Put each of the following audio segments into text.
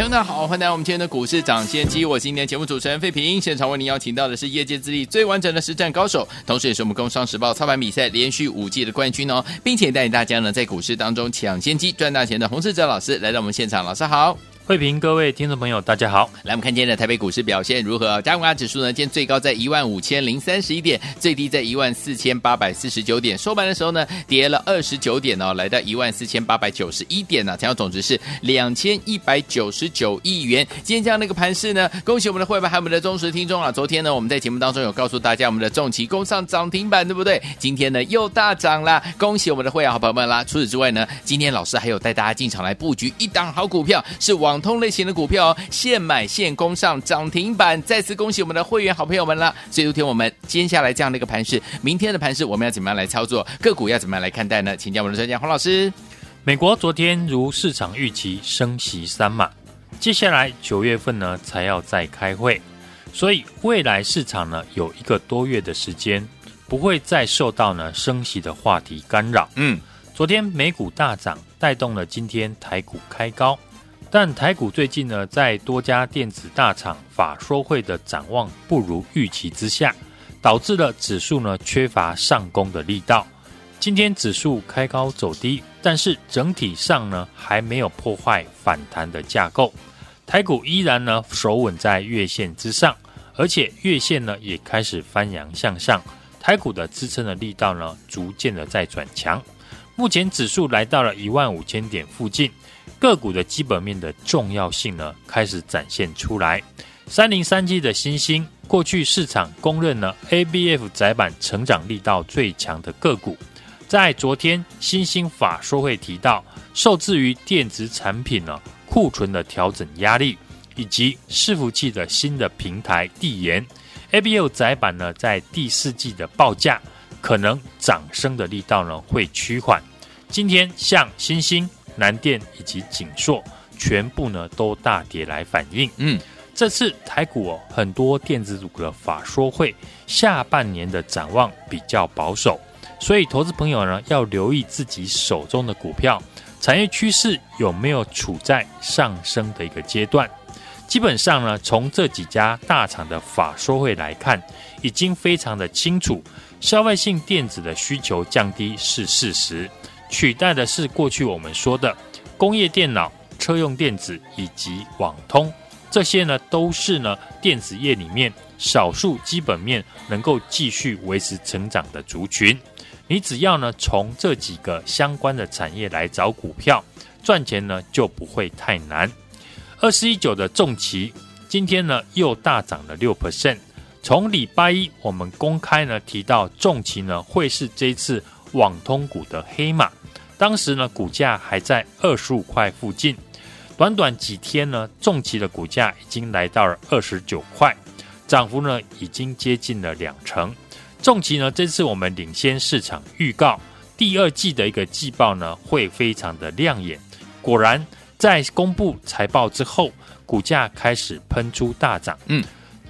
听众好，欢迎来到我们今天的股市抢先机。我是今天节目主持人费平，现场为您邀请到的是业界资历最完整的实战高手，同时也是我们工商时报操盘比赛连续五季的冠军哦，并且带领大家呢在股市当中抢先机赚大钱的洪世哲老师来到我们现场，老师好。慧平，各位听众朋友，大家好。来，我们看今天的台北股市表现如何？加权指数呢，今天最高在一万五千零三十一点，最低在一万四千八百四十九点。收盘的时候呢，跌了二十九点哦，来到一万四千八百九十一点呢、啊。成交总值是两千一百九十九亿元。今天这样的一个盘势呢，恭喜我们的会员还有我们的忠实听众啊！昨天呢，我们在节目当中有告诉大家，我们的重骑攻上涨停板，对不对？今天呢，又大涨了，恭喜我们的会员好朋友们啦！除此之外呢，今天老师还有带大家进场来布局一档好股票，是网通类型的股票。现买现攻上涨停板，再次恭喜我们的会员好朋友们了。所以，昨天我们接下来这样的一个盘势，明天的盘势我们要怎么样来操作？个股要怎么样来看待呢？请教我们的专家黄老师。美国昨天如市场预期升息三码，接下来九月份呢才要再开会，所以未来市场呢有一个多月的时间不会再受到呢升息的话题干扰。嗯，昨天美股大涨，带动了今天台股开高。但台股最近呢，在多家电子大厂法说会的展望不如预期之下，导致了指数呢缺乏上攻的力道。今天指数开高走低，但是整体上呢还没有破坏反弹的架构。台股依然呢守稳在月线之上，而且月线呢也开始翻扬向上，台股的支撑的力道呢逐渐的在转强。目前指数来到了一万五千点附近。个股的基本面的重要性呢，开始展现出来。三零三七的欣兴，过去市场公认呢，ABF 载板成长力道最强的个股，在昨天欣兴法说会提到，受制于电子产品呢库存的调整压力，以及伺服器的新的平台递延，ABF 载板呢在第四季的报价可能涨升的力道呢会趋缓。今天像欣兴。南电以及景硕全部呢都大跌来反映。嗯，这次台股哦很多电子股的法说会下半年的展望比较保守，所以投资朋友呢要留意自己手中的股票产业趋势有没有处在上升的一个阶段。基本上呢，从这几家大厂的法说会来看，已经非常的清楚，消费性电子的需求降低是事实。取代的是过去我们说的工业电脑、车用电子以及网通，这些呢都是呢电子业里面少数基本面能够继续维持成长的族群。你只要呢从这几个相关的产业来找股票赚钱呢就不会太难。二十一九的重骑今天呢又大涨了六 percent。从礼拜一我们公开呢提到重骑呢会是这次网通股的黑马。当时呢，股价还在二十五块附近，短短几天呢，重企的股价已经来到了二十九块，涨幅呢已经接近了两成。重疾呢，这次我们领先市场预告第二季的一个季报呢会非常的亮眼，果然在公布财报之后，股价开始喷出大涨。嗯，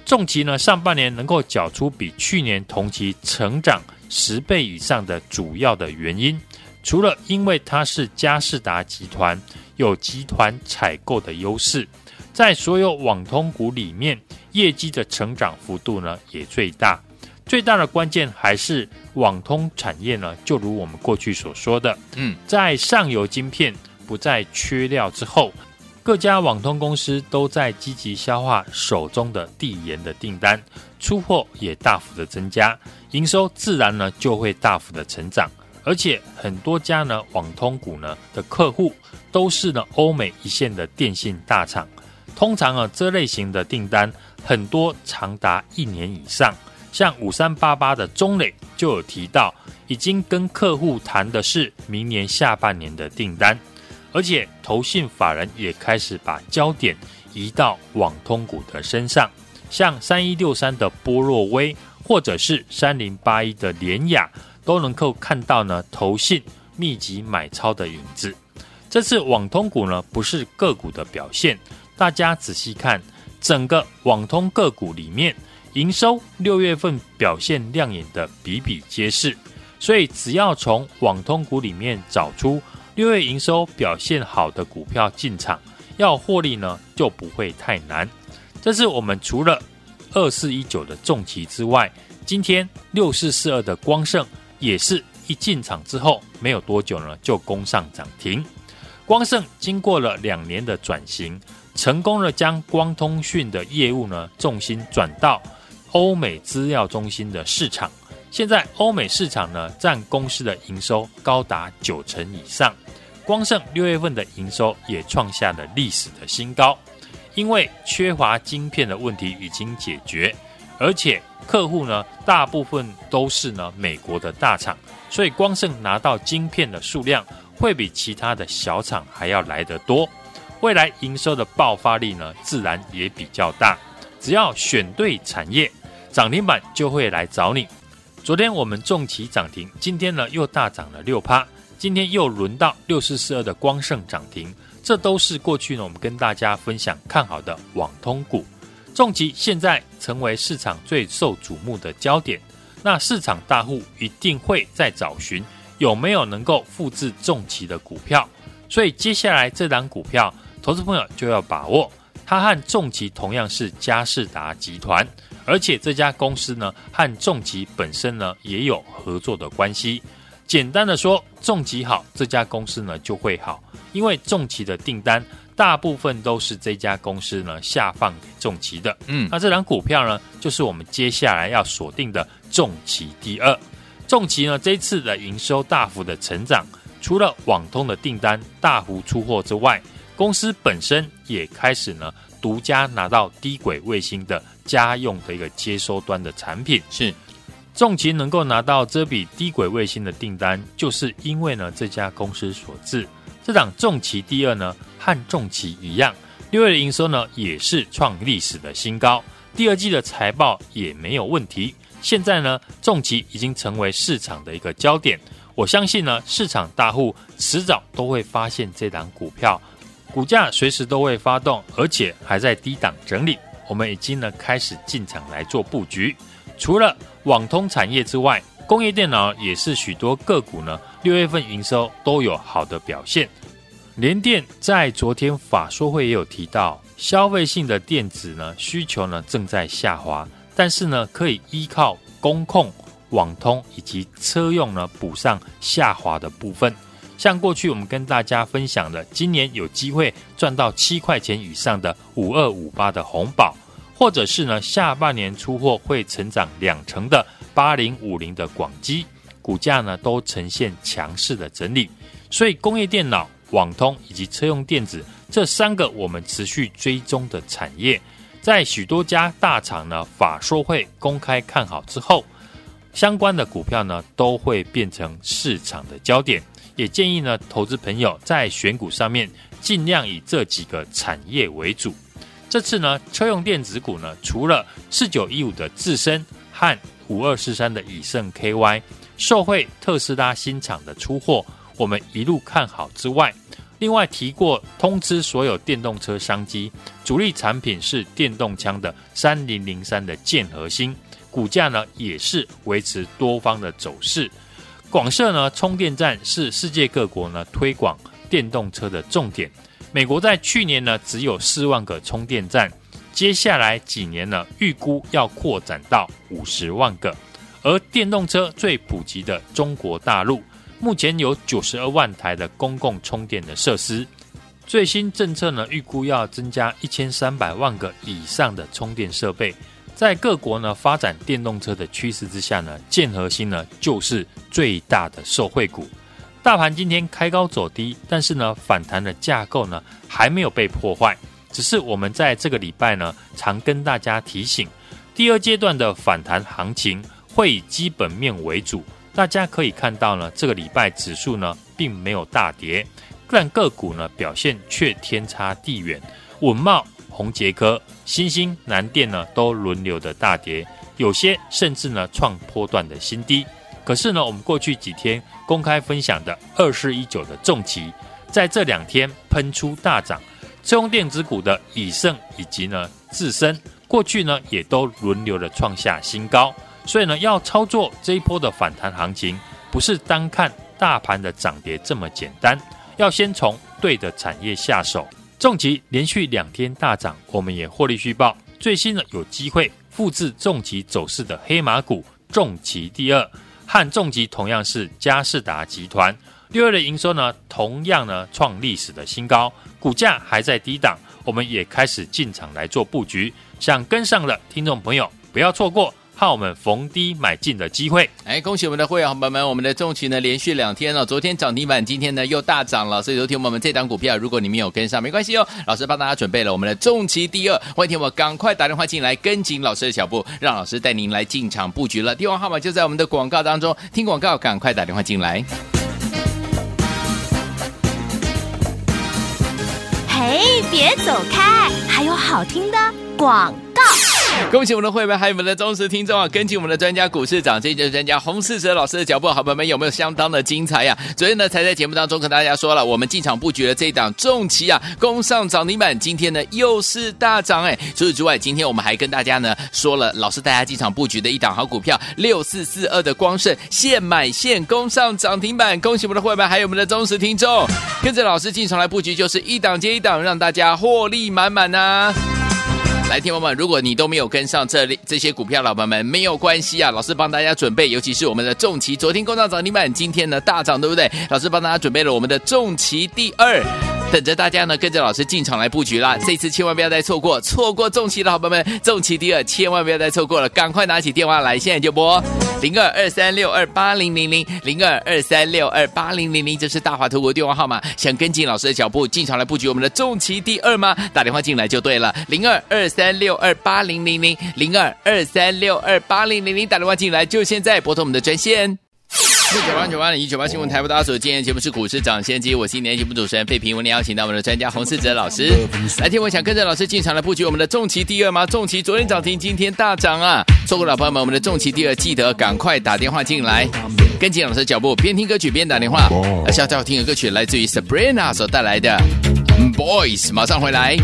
重疾呢上半年能够缴出比去年同期成长十倍以上的主要的原因。除了因为它是佳士达集团有集团采购的优势，在所有网通股里面，业绩的成长幅度呢也最大。最大的关键还是网通产业呢，就如我们过去所说的，嗯，在上游晶片不再缺料之后，各家网通公司都在积极消化手中的递延的订单，出货也大幅的增加，营收自然呢就会大幅的成长。而且很多家呢网通股呢的客户都是呢欧美一线的电信大厂，通常啊这类型的订单很多长达一年以上，像五三八八的中磊就有提到，已经跟客户谈的是明年下半年的订单，而且投信法人也开始把焦点移到网通股的身上，像三一六三的波若威。或者是三零八一的联雅，都能够看到呢投信密集买超的影子。这次网通股呢不是个股的表现，大家仔细看整个网通个股里面，营收六月份表现亮眼的比比皆是。所以只要从网通股里面找出六月营收表现好的股票进场，要获利呢就不会太难。这是我们除了二四一九的重骑之外，今天六四四二的光圣也是一进场之后没有多久呢，就攻上涨停。光盛经过了两年的转型，成功的将光通讯的业务呢重心转到欧美资料中心的市场。现在欧美市场呢占公司的营收高达九成以上。光盛六月份的营收也创下了历史的新高。因为缺乏晶片的问题已经解决，而且客户呢大部分都是呢美国的大厂，所以光盛拿到晶片的数量会比其他的小厂还要来得多。未来营收的爆发力呢自然也比较大。只要选对产业，涨停板就会来找你。昨天我们重骑涨停，今天呢又大涨了六趴，今天又轮到六四四二的光盛涨停。这都是过去呢，我们跟大家分享看好的网通股，重疾现在成为市场最受瞩目的焦点。那市场大户一定会在找寻有没有能够复制重疾的股票，所以接下来这档股票，投资朋友就要把握。它和重疾同样是佳士达集团，而且这家公司呢和重疾本身呢也有合作的关系。简单的说，重疾好，这家公司呢就会好。因为重疾的订单大部分都是这家公司呢下放给重旗的，嗯，那这档股票呢，就是我们接下来要锁定的重旗第二。重旗呢这次的营收大幅的成长，除了网通的订单大幅出货之外，公司本身也开始呢独家拿到低轨卫星的家用的一个接收端的产品。是，重旗能够拿到这笔低轨卫星的订单，就是因为呢这家公司所致。这档重骑第二呢，和重骑一样，六月的营收呢也是创历史的新高，第二季的财报也没有问题。现在呢，重骑已经成为市场的一个焦点。我相信呢，市场大户迟早都会发现这档股票，股价随时都会发动，而且还在低档整理。我们已经呢开始进场来做布局。除了网通产业之外，工业电脑也是许多个股呢。六月份营收都有好的表现，联电在昨天法说会也有提到，消费性的电子呢需求呢正在下滑，但是呢可以依靠工控、网通以及车用呢补上下滑的部分。像过去我们跟大家分享的，今年有机会赚到七块钱以上的五二五八的红宝，或者是呢下半年出货会成长两成的八零五零的广基。股价呢都呈现强势的整理，所以工业电脑、网通以及车用电子这三个我们持续追踪的产业，在许多家大厂呢法说会公开看好之后，相关的股票呢都会变成市场的焦点。也建议呢投资朋友在选股上面尽量以这几个产业为主。这次呢车用电子股呢除了四九一五的智伸和五二四三的以盛 KY。受惠特斯拉新厂的出货，我们一路看好之外，另外提过通知所有电动车商机，主力产品是电动枪的三零零三的剑核心，股价呢也是维持多方的走势。广设呢充电站是世界各国呢推广电动车的重点，美国在去年呢只有四万个充电站，接下来几年呢预估要扩展到五十万个。而电动车最普及的中国大陆，目前有九十二万台的公共充电的设施。最新政策呢，预估要增加一千三百万个以上的充电设备。在各国呢发展电动车的趋势之下呢，建核心呢就是最大的受惠股。大盘今天开高走低，但是呢反弹的架构呢还没有被破坏，只是我们在这个礼拜呢常跟大家提醒，第二阶段的反弹行情。会以基本面为主，大家可以看到呢，这个礼拜指数呢并没有大跌，但个股呢表现却天差地远。稳懋、宏杰科、新兴、南电呢都轮流的大跌，有些甚至呢创波段的新低。可是呢，我们过去几天公开分享的二四一九的重骑，在这两天喷出大涨，车用电子股的以盛以及呢智伸，过去呢也都轮流的创下新高。所以呢，要操作这一波的反弹行情，不是单看大盘的涨跌这么简单，要先从对的产业下手。重疾连续两天大涨，我们也获利续报。最新呢，有机会复制重疾走势的黑马股重疾第二。和重疾同样是佳士达集团，六月的营收呢，同样呢创历史的新高，股价还在低档，我们也开始进场来做布局，想跟上的听众朋友不要错过。看我们逢低买进的机会，哎，恭喜我们的会员伙伴们，我们的重骑呢连续两天了，昨天涨停板，今天呢又大涨了，所以昨天我们这档股票，如果你没有跟上，没关系哦，老师帮大家准备了我们的重旗第二，欢迎听我赶快打电话进来，跟紧老师的脚步，让老师带您来进场布局了，电话号码就在我们的广告当中，听广告赶快打电话进来。嘿，别走开，还有好听的广告。恭喜我们的会员，还有我们的忠实听众啊！跟紧我们的专家股市长，这就是专家洪世哲老师的脚步，好朋友们有没有相当的精彩呀、昨天呢，才在节目当中跟大家说了，我们进场布局的这一档重旗啊，攻上涨停板，今天呢又是大涨哎！除此之外，今天我们还跟大家呢说了，老师带大家进场布局的一档好股票六四四二的光盛，现买现攻上涨停板，恭喜我们的会员，还有我们的忠实听众，跟着老师进场来布局，就是一档接一档，让大家获利满满呐、来，听友们，如果你都没有跟上这这些股票，老板们没有关系啊，老师帮大家准备，尤其是我们的重骑，昨天攻上涨停板，今天呢大涨，对不对？老师帮大家准备了我们的重骑第二。等着大家呢，跟着老师进场来布局啦！这次千万不要再错过，错过重骑的好朋友们，重骑第二，千万不要再错过了，赶快拿起电话来，现在就拨零二二三六二八零零零零二二三六二八零零零，这是大华投国电话号码。想跟进老师的脚步，进场来布局我们的重骑第二吗？打电话进来就对了，零二二三六二八零零零零二二三六二八零零零，打电话进来就现在拨通我们的专线。九八九八零一九八新闻台，为大家所见，节目是股市涨先机，我是今天节目主持人费平，为您邀请到我们的专家洪世哲老师来听。我想跟着老师进场来布局我们的重骑第二吗？重骑昨天涨停，今天大涨啊！错过老朋友们，我们的重骑第二，记得赶快打电话进来，跟紧老师脚步，边听歌曲边打电话。而下最好听的歌曲来自于 Sabrina 所带来的 Boys，马上回来。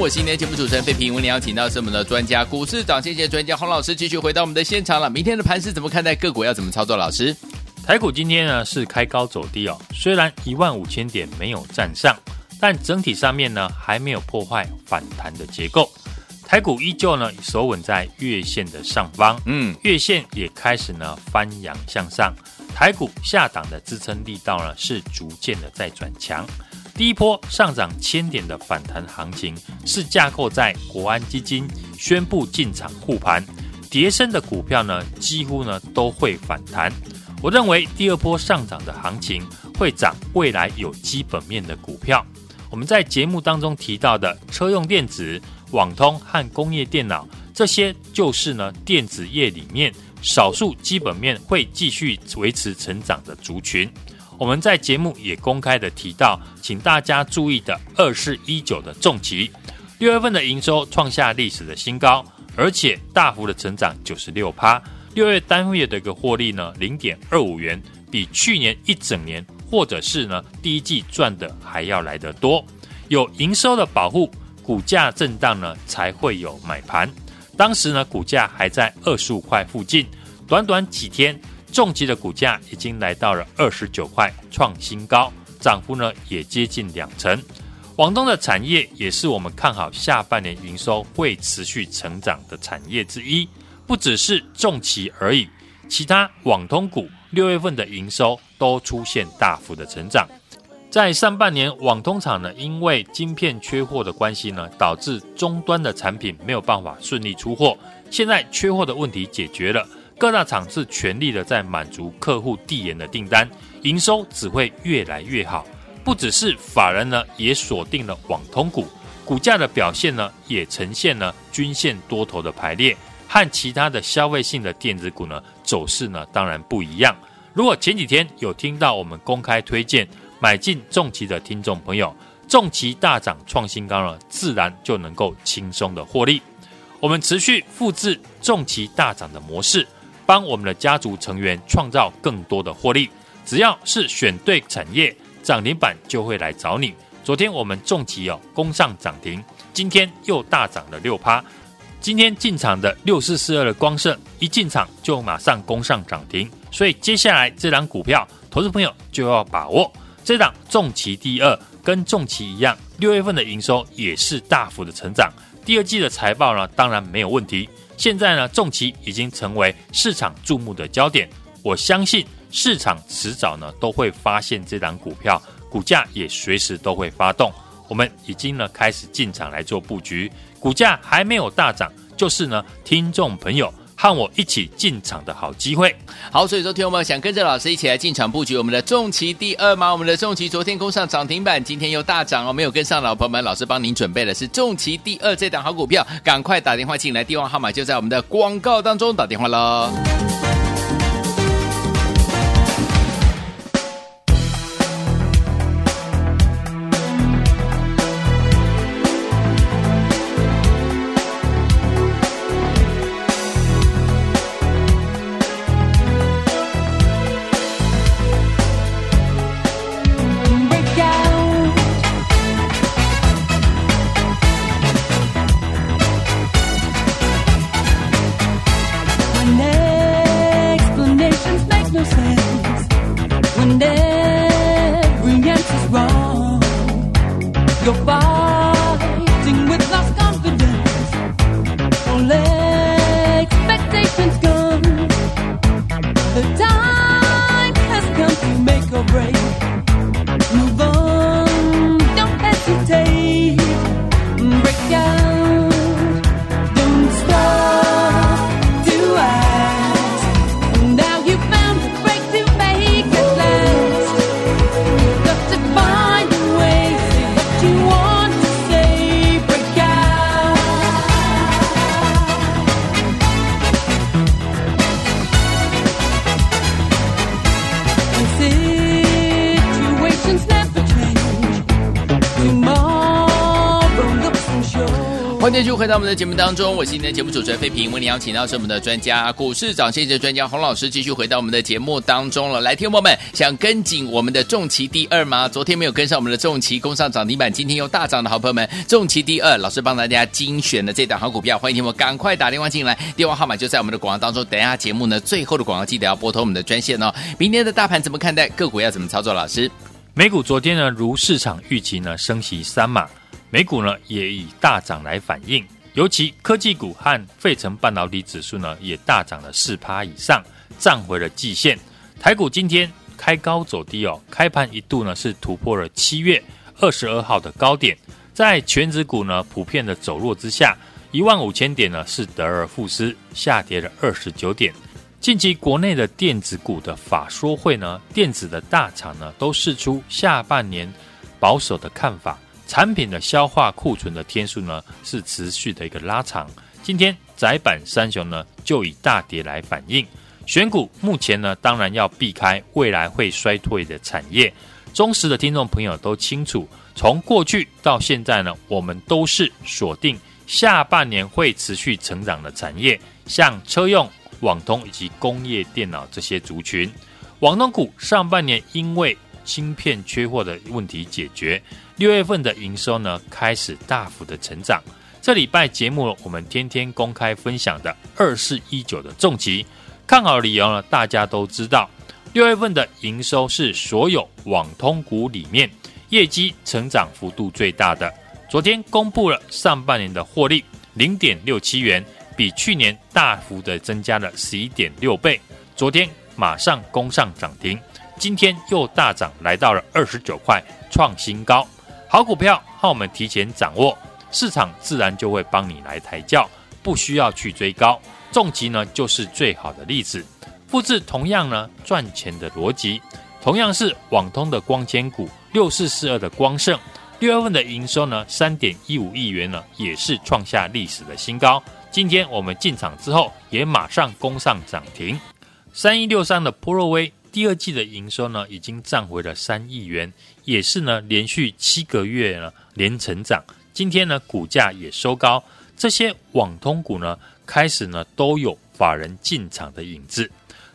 我是今天节目主持人费平，为您邀请到是我们的专家，股市涨谢谢专家洪老师，继续回到我们的现场了。明天的盘是怎么看待？个股要怎么操作？老师，台股今天呢是开高走低哦，虽然一万五千点没有站上，但整体上面呢还没有破坏反弹的结构。台股依旧呢守稳在月线的上方，嗯，月线也开始呢翻扬向上。台股下档的支撑力道呢是逐渐的在转强。第一波上涨千点的反弹行情，是架构在国安基金宣布进场护盘，跌深的股票呢，几乎呢都会反弹。我认为第二波上涨的行情会涨未来有基本面的股票。我们在节目当中提到的车用电子、网通和工业电脑，这些就是呢电子业里面少数基本面会继续维持成长的族群。我们在节目也公开的提到，请大家注意的二四一九的重疾，六月份的营收创下历史的新高，而且大幅的成长九十六趴。六月单月的一个获利呢，零点二五元，比去年一整年或者是呢第一季赚的还要来得多。有营收的保护，股价震荡呢才会有买盘。当时呢股价还在二十五块附近，短短几天。重疾的股价已经来到了二十九块，创新高，涨幅呢也接近两成。网通的产业也是我们看好下半年营收会持续成长的产业之一，不只是重疾而已，其他网通股六月份的营收都出现大幅的成长。在上半年，网通厂呢因为晶片缺货的关系呢，导致终端的产品没有办法顺利出货，现在缺货的问题解决了。各大厂是全力的在满足客户递延的订单，营收只会越来越好。不只是法人呢，也锁定了网通股，股价的表现呢，也呈现了均线多头的排列，和其他的消费性的电子股呢，走势呢，当然不一样。如果前几天有听到我们公开推荐买进重骑的听众朋友，重骑大涨创新高了，自然就能够轻松的获利。我们持续复制重骑大涨的模式。帮我们的家族成员创造更多的获利，只要是选对产业，涨停板就会来找你。昨天我们重骑哦攻上涨停，今天又大涨了六趴。今天进场的六四四二的光圣，一进场就马上攻上涨停，所以接下来这档股票，投资朋友就要把握。这档重骑第二，跟重骑一样，六月份的营收也是大幅的成长，第二季的财报呢，当然没有问题。现在呢，重骑已经成为市场注目的焦点。我相信市场迟早呢都会发现这档股票，股价也随时都会发动。我们已经呢开始进场来做布局，股价还没有大涨，就是呢听众朋友。和我一起进场的好机会，好，所以说听众们想跟着老师一起来进场布局我们的重骑第二吗？我们的重骑昨天攻上涨停板，今天又大涨哦，没有跟上老朋友们，老师帮您准备的是重骑第二这档好股票，赶快打电话进来，电话号码就在我们的广告当中，打电话喽。继续回到我们的节目当中，我是今天的节目主持人费平，为您邀请到是我们的专家股市涨先机专家洪老师，继续回到我们的节目当中了。来，听众朋友们想跟紧我们的重旗第二吗？昨天没有跟上我们的重旗，攻上涨停板，今天又大涨的好朋友们，重旗第二，老师帮大家精选的这档好股票，欢迎听友赶快打电话进来，电话号码就在我们的广告当中。等一下节目呢，最后的广告记得要拨通我们的专线哦。明天的大盘怎么看待？个股要怎么操作？老师，美股昨天呢，如市场预期呢，升息三码，美股呢也以大涨来反应。尤其科技股和费城半导体指数呢，也大涨了四趴以上，站回了季线。台股今天开高走低哦，开盘一度呢是突破了七月二十二号的高点，在全指股呢普遍的走弱之下，一万五千点呢是得而复失，下跌了二十九点。近期国内的电子股的法说会呢，电子的大厂呢都释出下半年保守的看法。产品的消化库存的天数呢，是持续的一个拉长。今天窄板三雄呢，就以大跌来反映。选股目前呢，当然要避开未来会衰退的产业。忠实的听众朋友都清楚，从过去到现在呢，我们都是锁定下半年会持续成长的产业，像车用、网通以及工业电脑这些族群。网通股上半年因为芯片缺货的问题解决。六月份的营收呢，开始大幅的成长。这礼拜节目我们天天公开分享的二四一九的重疾，看好的理由呢，大家都知道。六月份的营收是所有网通股里面业绩成长幅度最大的。昨天公布了上半年的获利零点六七元，比去年大幅的增加了十一点六倍。昨天马上攻上涨停，今天又大涨来到了二十九块，创新高。好股票，和我们提前掌握，市场自然就会帮你来抬轿，不需要去追高。重疾呢，就是最好的例子。复制同样呢赚钱的逻辑，同样是网通的光纤股六四四二的光盛，六月份的营收呢三点一五亿元呢，也是创下历史的新高。今天我们进场之后，也马上攻上涨停。三一六三的波若威。第二季的营收呢，已经涨回了三亿元，也是呢连续七个月呢连成长。今天呢股价也收高，这些网通股呢开始呢都有法人进场的影子。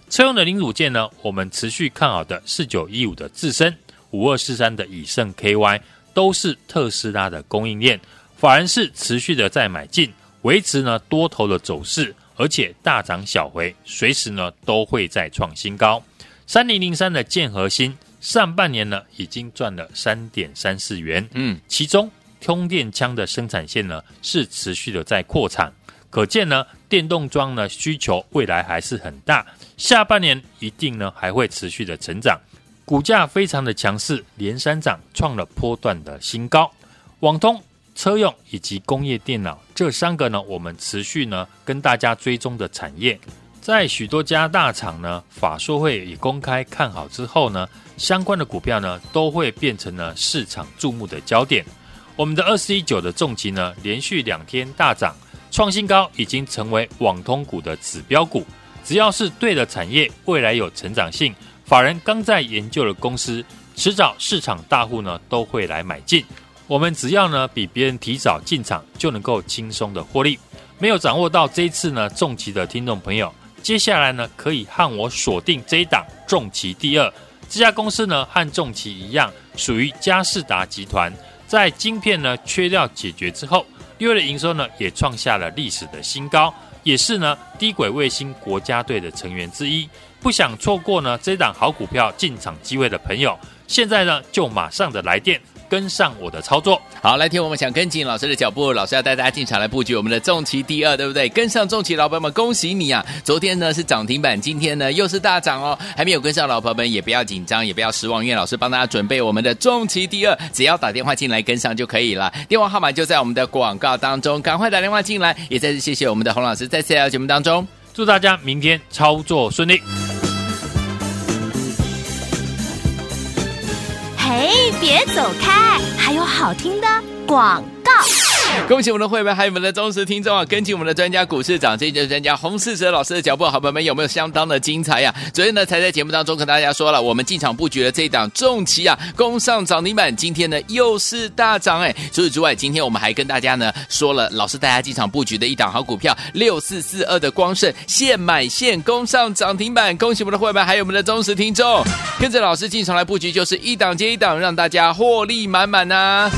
车用的零组件呢，我们持续看好的四九一五的智伸，五二四三的以盛 KY 都是特斯拉的供应链，法人是持续的在买进，维持呢多头的走势，而且大涨小回，随时呢都会再创新高。三零零三的建和兴上半年呢，已经赚了三点三四元。嗯，其中充电枪的生产线呢是持续的在扩产，可见呢电动桩呢需求未来还是很大，下半年一定呢还会持续的成长，股价非常的强势，连三涨创了波段的新高。网通、车用以及工业电脑这三个呢，我们持续呢跟大家追踪的产业。在许多家大厂呢，法说会也公开看好之后呢，相关的股票呢都会变成了市场注目的焦点。我们的二四一九的重疾呢，连续两天大涨，创新高，已经成为网通股的指标股。只要是对的产业，未来有成长性，法人刚在研究的公司，迟早市场大户呢都会来买进。我们只要呢比别人提早进场，就能够轻松的获利。没有掌握到这一次呢重疾的听众朋友。接下来呢，可以和我锁定这一档重旗第二。这家公司呢，和重旗一样，属于佳士达集团。在晶片呢缺料解决之后，六月的营收呢也创下了历史的新高，也是呢低轨卫星国家队的成员之一。不想错过呢这档好股票进场机会的朋友，现在呢就马上的来电。跟上我的操作，好，来听我们想跟紧老师的脚步，老师要带大家进场来布局我们的重旗第二，对不对？跟上重旗，老朋友们，恭喜你啊！昨天呢是涨停板，今天呢又是大涨哦。还没有跟上老朋友们也不要紧张，也不要失望，因为老师帮大家准备我们的重旗第二，只要打电话进来跟上就可以了。电话号码就在我们的广告当中，赶快打电话进来。也再次谢谢我们的洪老师在这条节目当中，祝大家明天操作顺利。哎，别走开！还有好听的广告。恭喜我们的会员，还有我们的忠实听众啊！跟紧我们的专家股市涨跌就是专家洪世哲老师的脚步，好朋友们有没有相当的精彩呀、昨天呢，才在节目当中跟大家说了，我们进场布局的这一档重旗啊，攻上涨停板，今天呢又是大涨哎！除此之外，今天我们还跟大家呢说了，老师带大家进场布局的一档好股票六四四二的光盛，现买现攻上涨停板，恭喜我们的会员，还有我们的忠实听众，跟着老师进场来布局，就是一档接一档，让大家获利满满呐、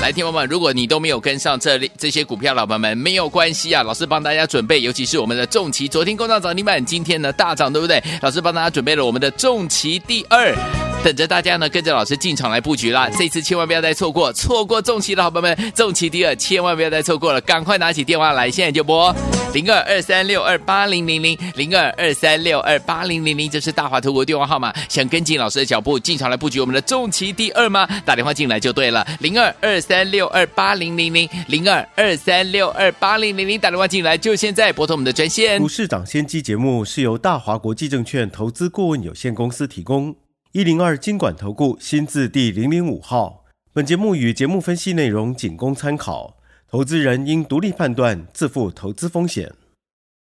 来，听友们，如果你都没有跟上这里这些股票，老板们没有关系啊，老师帮大家准备，尤其是我们的重骑，昨天攻上涨停板，今天呢大涨，对不对？老师帮大家准备了我们的重骑第二。等着大家呢，跟着老师进场来布局啦！这次千万不要再错过，错过重骑的好朋友们，重骑第二，千万不要再错过了，赶快拿起电话来，现在就拨零二二三六二八零零零零二二三六二八零零零，这是大华投顾电话号码。想跟进老师的脚步，进场来布局我们的重骑第二吗？打电话进来就对了，零二二三六二八零零零零二二三六二八零零零，打电话进来就现在拨通我们的专线。股市涨先机节目是由大华国际证券投资顾问有限公司提供。一零二金管投顾新字第零零五号，本节目与节目分析内容仅供参考，投资人应独立判断，自负投资风险。